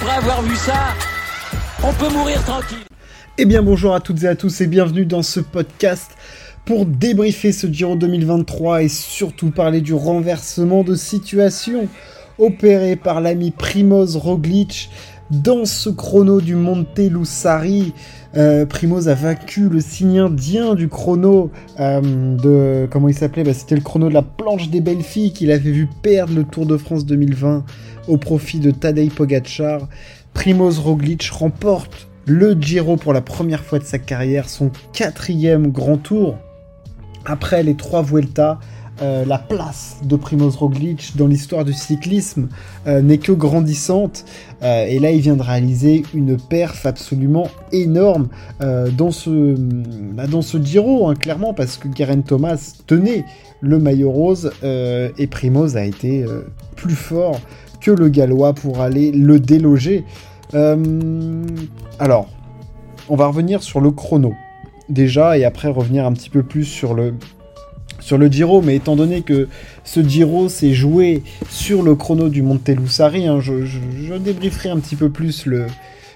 après avoir vu ça, on peut mourir tranquille. Eh bien bonjour à toutes et à tous et bienvenue dans ce podcast pour débriefer ce Giro 2023 et surtout parler du renversement de situation opéré par l'ami Primoz Roglic dans ce chrono du Monte Lussari. Euh, Primoz a vaincu le signe indien du chrono euh, de comment il s'appelait? Bah, C'était le chrono de la planche des belles filles qu'il avait vu perdre le Tour de France 2020 au profit de Tadej Pogacar. Primoz Roglic remporte le Giro pour la première fois de sa carrière, son quatrième grand tour après les trois Vuelta. Euh, la place de Primoz Roglic dans l'histoire du cyclisme euh, n'est que grandissante. Euh, et là, il vient de réaliser une perf absolument énorme dans, ce, bah, dans ce Giro, hein, clairement, parce que Geraint Thomas tenait le maillot rose et Primoz a été plus fort que le Gallois pour aller le déloger. alors, on va revenir sur le chrono déjà et après revenir un petit peu plus sur le, sur le Giro, mais étant donné que ce Giro s'est joué sur le chrono du Monte hein, je, je, débrieferai un petit peu plus le,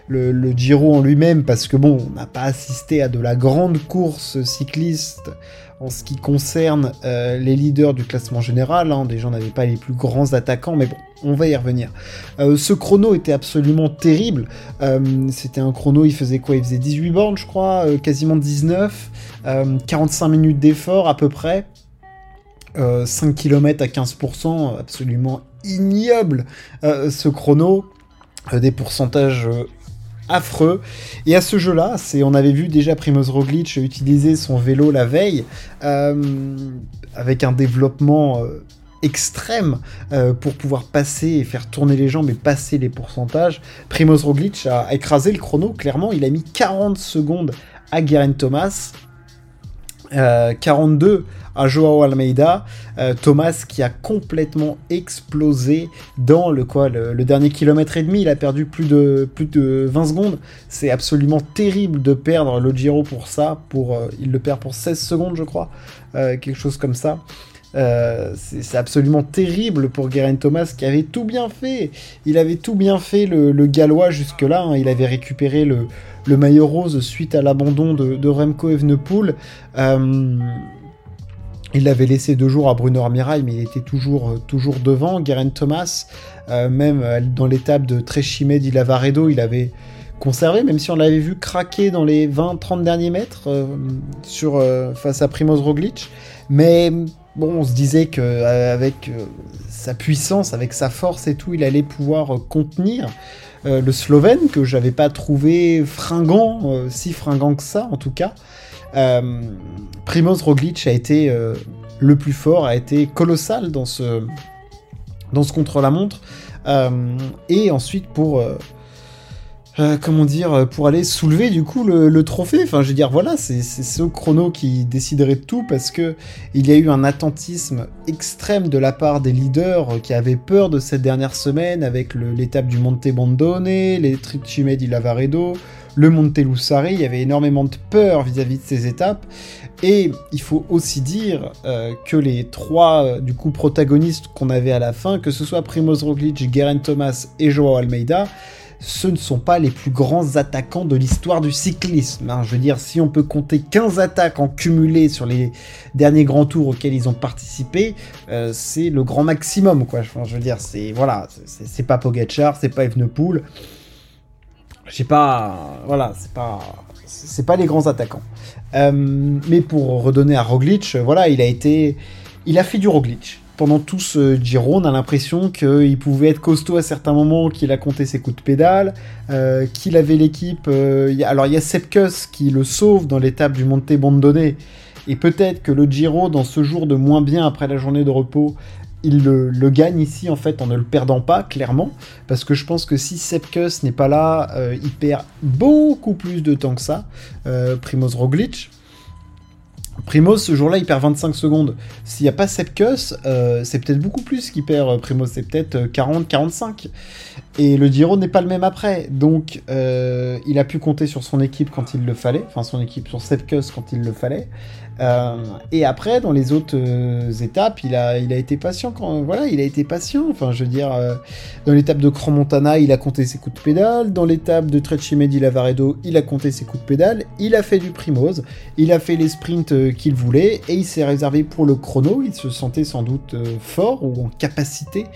le, Giro en lui-même, parce que bon, on n'a pas assisté à de la grande course cycliste en ce qui concerne euh, les leaders du classement général, hein, des gens n'avaient pas les plus grands attaquants, mais bon, on va y revenir. Euh, ce chrono était absolument terrible, euh, c'était un chrono, il faisait quoi? Il faisait 18 bornes, je crois, quasiment 19, 45 minutes d'effort à peu près, 5 euh, km à 15%, absolument ignoble euh, ce chrono, euh, des pourcentages affreux. Et à ce jeu-là, on avait vu déjà Primoz Roglic utiliser son vélo la veille, avec un développement extrême pour pouvoir passer et faire tourner les jambes et passer les pourcentages. Primoz Roglic a écrasé le chrono, clairement, il a mis 40 secondes à Geraint Thomas, 42 à Joao Almeida. Euh, Thomas qui a complètement explosé dans le quoi le, dernier kilomètre et demi. Il a perdu plus de plus de 20 secondes. C'est absolument terrible de perdre le Giro pour ça. Euh, il le perd pour 16 secondes, je crois, euh, quelque chose comme ça. C'est absolument terrible pour Geraint Thomas qui avait tout bien fait. Il avait tout bien fait le, gallois jusque-là. Hein. Il avait récupéré le, maillot rose suite à l'abandon de, Remco Evenepoel. Il l'avait laissé deux jours à Bruno Armirail, mais il était toujours, euh, toujours devant. Geraint Thomas, euh, même euh, dans l'étape de Trechimé di Lavaredo, il avait conservé, même si on l'avait vu craquer dans les 20-30 derniers mètres sur, face à Primoz Roglic. Mais bon, on se disait qu'avec sa puissance, avec sa force et tout, il allait pouvoir contenir le Slovène, que j'avais pas trouvé fringant, si fringant que ça en tout cas. Euh, Primoz Roglic a été euh, le plus fort, a été colossal dans ce, dans ce contre-la-montre. Euh, et ensuite pour... comment dire, pour aller soulever du coup le, trophée. Enfin, je veux dire, voilà, c'est ce chrono qui déciderait de tout parce que il y a eu un attentisme extrême de la part des leaders qui avaient peur de cette dernière semaine avec l'étape du Monte Bondone, les Tricime di Lavaredo, le Monte Lussari, il y avait énormément de peur vis-à-vis de ces étapes. Et il faut aussi dire euh, que les trois euh, du coup protagonistes qu'on avait à la fin, que ce soit Primoz Roglic, Geraint Thomas et Joao Almeida, ce ne sont pas les plus grands attaquants de l'histoire du cyclisme. Hein. Je veux dire, si on peut compter 15 attaques en cumulé sur les derniers grands tours auxquels ils ont participé, euh, c'est le grand maximum, quoi. je veux dire, c'est voilà, c'est pas Pogacar, c'est pas Evenepoel j'ai pas, voilà, c'est pas, c'est pas les grands attaquants. Euh, mais pour redonner à Roglic, voilà, il a été, il a fait du Roglic pendant tout ce Giro. On a l'impression qu'il pouvait être costaud à certains moments, qu'il a compté ses coups de pédale, euh, qu'il avait l'équipe. Euh, alors il y a Sepkus qui le sauve dans l'étape du Monte Bondone. Et peut-être que le Giro, dans ce jour de moins bien après la journée de repos, il le, gagne ici en fait en ne le perdant pas clairement parce que je pense que si Sepkus n'est pas là euh, il perd beaucoup plus de temps que ça euh, Primoz Roglic Primoz ce jour-là il perd 25 secondes. S'il n'y a pas Sepkus euh, c'est peut-être beaucoup plus qu'il perd Primoz c'est peut-être 40-45 et le Giro n'est pas le même après donc il a pu compter sur son équipe quand il le fallait enfin son équipe sur Sepkus quand il le fallait Euh, et après, dans les autres euh, étapes, il a, il a été patient. Quand, voilà, il a été patient. Enfin, je veux dire, euh, dans l'étape de Cromontana, il a compté ses coups de pédale. Dans l'étape de Trecimedi Lavaredo, il a compté ses coups de pédale. Il a fait du primose. Il a fait les sprints qu'il voulait et il s'est réservé pour le chrono. Il se sentait sans doute fort ou en capacité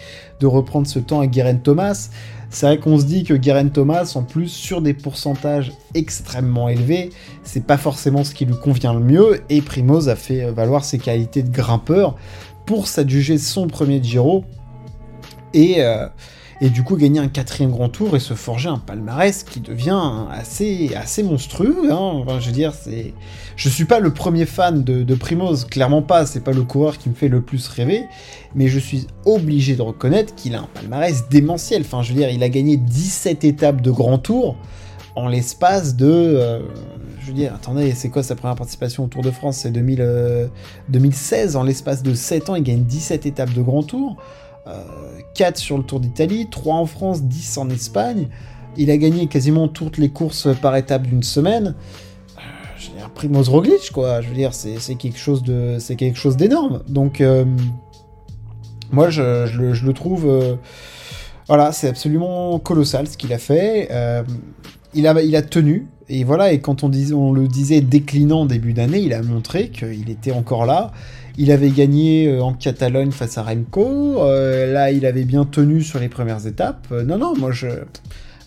de reprendre ce temps à Guérin Thomas. C'est vrai qu'on se dit que Guerin Thomas, en plus, sur des pourcentages extrêmement élevés, c'est pas forcément ce qui lui convient le mieux, et Primoz a fait valoir ses qualités de grimpeur pour s'adjuger son premier Giro, et, euh, et du coup gagner un quatrième grand tour et se forger un palmarès qui devient assez, assez monstrueux. Hein. je veux dire, c'est, je suis pas le premier fan de, Primoz, clairement pas. C'est pas le coureur qui me fait le plus rêver, mais je suis obligé de reconnaître qu'il a un palmarès démentiel. Enfin, je veux dire, il a gagné 17 étapes de grand tour en l'espace de. Euh, je veux dire, attendez, c'est quoi sa première participation au Tour de France? C'est 2016. En l'espace de 7 ans, il gagne 17 étapes de grand tour. 4 euh, sur le Tour d'Italie, 3 en France, 10 en Espagne. Il a gagné quasiment toutes les courses par étape d'une semaine. Euh, je veux dire, Primoz Roglic, quoi. Je veux dire, c'est quelque chose de, c'est quelque chose d'énorme. Donc, euh, moi, je, le, trouve, voilà, c'est absolument colossal ce qu'il a fait. il a, il a tenu. Et voilà, et quand on, le disait déclinant début d'année, il a montré qu'il était encore là. Il avait gagné euh, en Catalogne face à Remco. Euh, là, il avait bien tenu sur les premières étapes. Euh, non, non, moi je.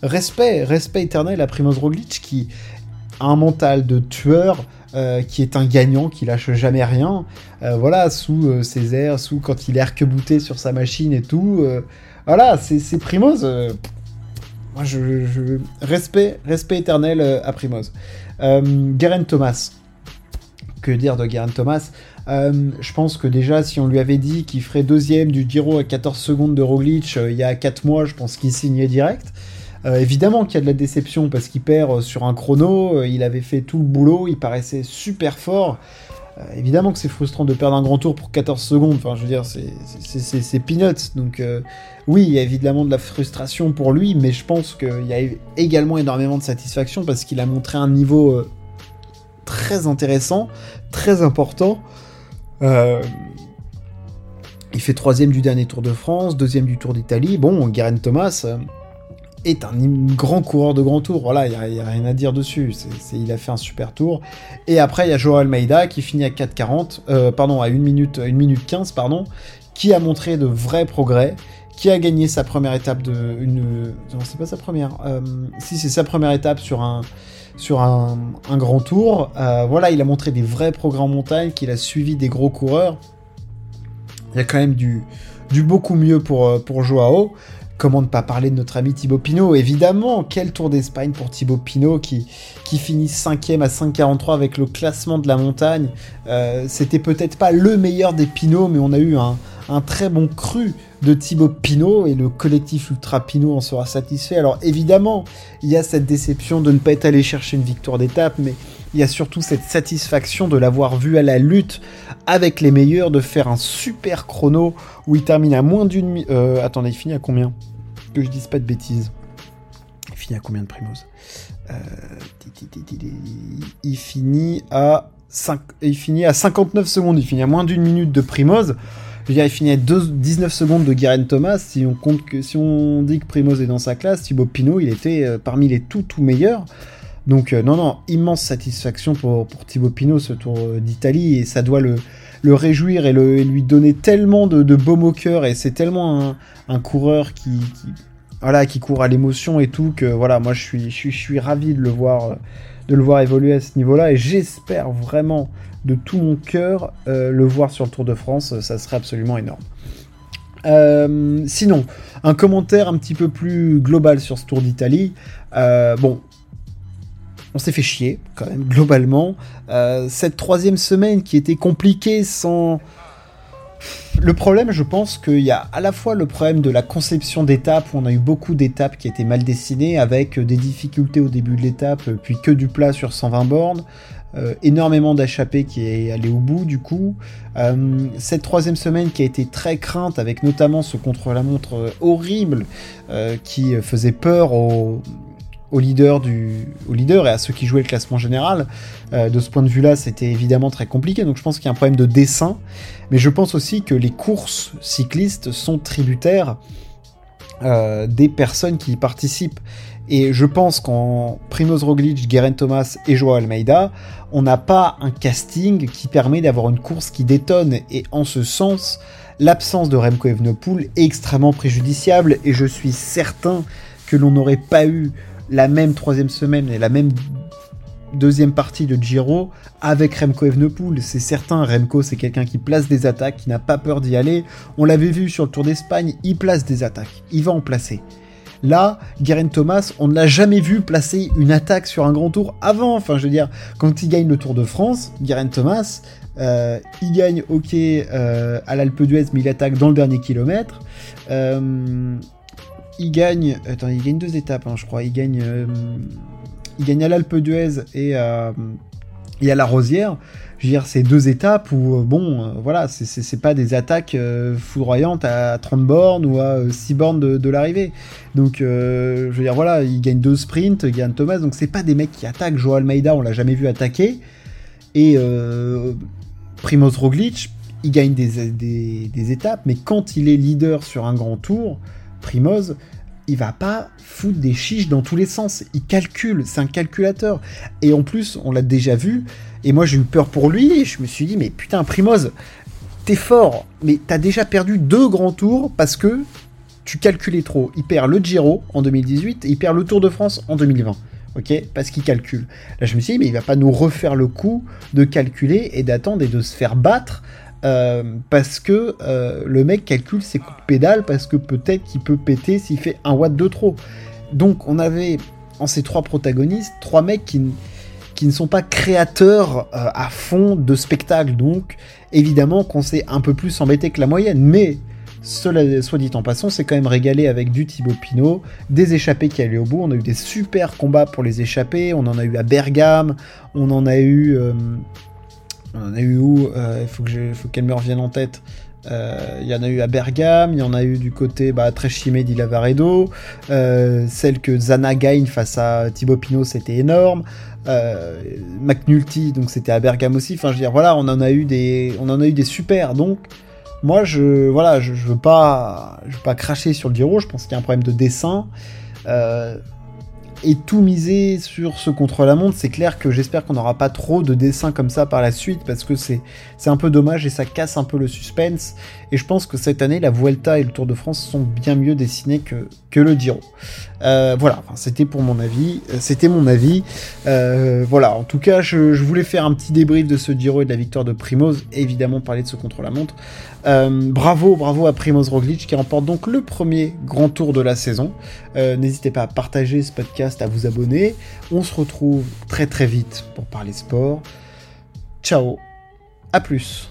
Respect, respect éternel à Primoz Roglic qui a un mental de tueur. qui est un gagnant, qui lâche jamais rien. voilà, sous ses airs, sous quand il est arc-bouté sur sa machine et tout. voilà, c'est Primoz. Moi, je, respect, respect éternel à Primoz. Garen Thomas. Que dire de Garen Thomas? Euh, je pense que déjà, si on lui avait dit qu'il ferait deuxième du Giro à 14 secondes de Roglic euh, il y a 4 mois, je pense qu'il signait direct. Euh, évidemment qu'il y a de la déception parce qu'il perd sur un chrono, il avait fait tout le boulot, il paraissait super fort. Évidemment que c'est frustrant de perdre un grand tour pour 14 secondes, enfin je veux dire, c'est peanuts. Donc oui, il y a évidemment de la frustration pour lui, mais je pense qu'il y a également énormément de satisfaction parce qu'il a montré un niveau très intéressant, très important. Euh, il fait troisième du dernier Tour de France, deuxième du Tour d'Italie. Bon, Guerin Thomas euh, est un grand coureur de grand tour. Voilà, il n'y a, rien à dire dessus. il a fait un super tour. Et après, il y a Joao Almeida qui finit à 4,40, euh, pardon, à 1 minute, 1 minute 15, pardon, qui a montré de vrais progrès, qui a gagné sa première étape de. Non, c'est pas sa première. si, c'est sa première étape sur un sur un, grand tour. Euh, voilà, il a montré des vrais progrès en montagne, qu'il a suivi des gros coureurs. Il y a quand même du, du beaucoup mieux pour, euh, pour Joao. Comment ne pas parler de notre ami Thibaut Pinot Évidemment, quel tour d'Espagne pour Thibaut Pinot qui, finit 5ème à 5,43 avec le classement de la montagne. Euh, c'était peut-être pas le meilleur des Pinot, mais on a eu un, un très bon cru de Thibaut Pinot et le collectif Ultra Pinot en sera satisfait. Alors évidemment, il y a cette déception de ne pas être allé chercher une victoire d'étape, mais il y a surtout cette satisfaction de l'avoir vu à la lutte avec les meilleurs, de faire un super chrono où il termine à moins d'une... Euh, attendez, il finit à combien? Que je dise pas de bêtises. Il finit à combien de Primoz euh, Il finit à... 5... Il finit à 59 secondes, il finit à moins d'une minute de Primoz. Je dire, il finit à 19 secondes de Guerin Thomas. Si on, compte que, si on dit que Primoz est dans sa classe, Thibaut Pinot, il était euh, parmi les tout, tout meilleurs. Donc, euh, non, non, immense satisfaction pour, pour Thibaut Pinot, ce tour d'Italie. Et ça doit le, le réjouir et, lui donner tellement de, de baume au cœur. Et c'est tellement un, coureur qui, qui court à l'émotion et tout que voilà, moi je suis, je suis, je suis ravi de le voir, de le voir évoluer à ce niveau-là. Et j'espère vraiment de tout mon cœur euh, le voir sur le Tour de France, ça serait absolument énorme. Euh, sinon, un commentaire un petit peu plus global sur ce Tour d'Italie. Euh, bon, on s'est fait chier quand même globalement. cette troisième semaine qui était compliquée sans... Le problème, je pense qu'il y a à la fois le problème de la conception d'étapes, où on a eu beaucoup d'étapes qui étaient mal dessinées, avec des difficultés au début de l'étape, puis que du plat sur 120 bornes, euh, énormément d'échappées qui est allé au bout du coup. Euh, cette troisième semaine qui a été très crainte avec notamment ce contre-la-montre euh, horrible qui faisait peur aux, au leader, du, au leader et à ceux qui jouaient le classement général. Euh, de ce point de vue-là, c'était évidemment très compliqué. Donc je pense qu'il y a un problème de dessin. Mais je pense aussi que les courses cyclistes sont tributaires euh, des personnes qui y participent. Et je pense qu'en Primoz Roglic, Guerin Thomas et Joao Almeida, on n'a pas un casting qui permet d'avoir une course qui détonne. Et en ce sens, l'absence de Remco Evenepoel est extrêmement préjudiciable. Et je suis certain que l'on n'aurait pas eu la même troisième semaine et la même deuxième partie de Giro avec Remco Evenepoel. C'est certain, Remco c'est quelqu'un qui place des attaques, qui n'a pas peur d'y aller. On l'avait vu sur le Tour d'Espagne, il place des attaques, il va en placer. Là, Guerin Thomas, on ne l'a jamais vu placer une attaque sur un grand tour avant. Enfin, je veux dire, quand il gagne le Tour de France, Guerin Thomas, euh, il gagne, ok, euh, à l'Alpe d'Huez, mais il attaque dans le dernier kilomètre. Euh, il gagne. Attends, il gagne deux étapes, hein, je crois. Il gagne, euh, il gagne à l'Alpe d'Huez et, à la Rosière. Je veux dire, c'est deux étapes où, euh, bon, euh, voilà, c'est pas des attaques foudroyantes à 30 bornes ou à 6 bornes de, l'arrivée. Donc, je veux dire, voilà, il gagne deux sprints, gagne Thomas, donc c'est pas des mecs qui attaquent. Joao Almeida, on l'a jamais vu attaquer. Et Primoz Roglic, il gagne des, des, étapes, mais quand il est leader sur un grand tour, Primoz, il va pas foutre des chiches dans tous les sens. Il calcule, c'est un calculateur. Et en plus, on l'a déjà vu. Et moi, j'ai eu peur pour lui. Et je me suis dit, mais putain, Primoz, t'es fort. Mais t'as déjà perdu deux grands tours parce que tu calculais trop. Il perd le Giro en 2018 et il perd le Tour de France en 2020. Ok Parce qu'il calcule. Là, je me suis dit, mais il va pas nous refaire le coup de calculer et d'attendre et de se faire battre euh, parce que euh, le mec calcule ses coups de pédale parce que peut-être qu'il peut péter s'il fait un watt de trop. Donc on avait en ces trois protagonistes trois mecs qui, ne sont pas créateurs euh, à fond de spectacle. Donc évidemment qu'on s'est un peu plus embêté que la moyenne. Mais cela soit dit en passant, c'est quand même régalé avec du Thibaut Pinot, des échappés qui allaient au bout. On a eu des super combats pour les échappés. On en a eu à Bergame, on en a eu on en a eu où euh, Il faut qu'elle me revienne en tête. Euh, il y en a eu à Bergame, il y en a eu du côté bah, très chimé. Euh, celle que Zana gagne face à Thibaut Pinot, c'était énorme. McNulty, donc c'était à Bergame aussi. Enfin, je veux dire, voilà, on en a eu des, on super. Donc, moi, je, voilà, je, je veux pas, je veux pas cracher sur le Giro. Je pense qu'il y a un problème de dessin et tout miser sur ce contre-la-montre, c'est clair que j'espère qu'on n'aura pas trop de dessins comme ça par la suite, parce que c'est un peu dommage et ça casse un peu le suspense. Et je pense que cette année, la Vuelta et le Tour de France sont bien mieux dessinés que, que le Giro. Euh, voilà, c'était pour mon avis. Euh, c'était mon avis. Euh, voilà, en tout cas, je, voulais faire un petit débrief de ce Giro et de la victoire de Primoz, évidemment parler de ce contre-la-montre. bravo, bravo à Primoz Roglic qui remporte donc le premier grand tour de la saison. N'hésitez pas à partager ce à vous abonner. On se retrouve très très vite pour parler sport. Ciao, à plus.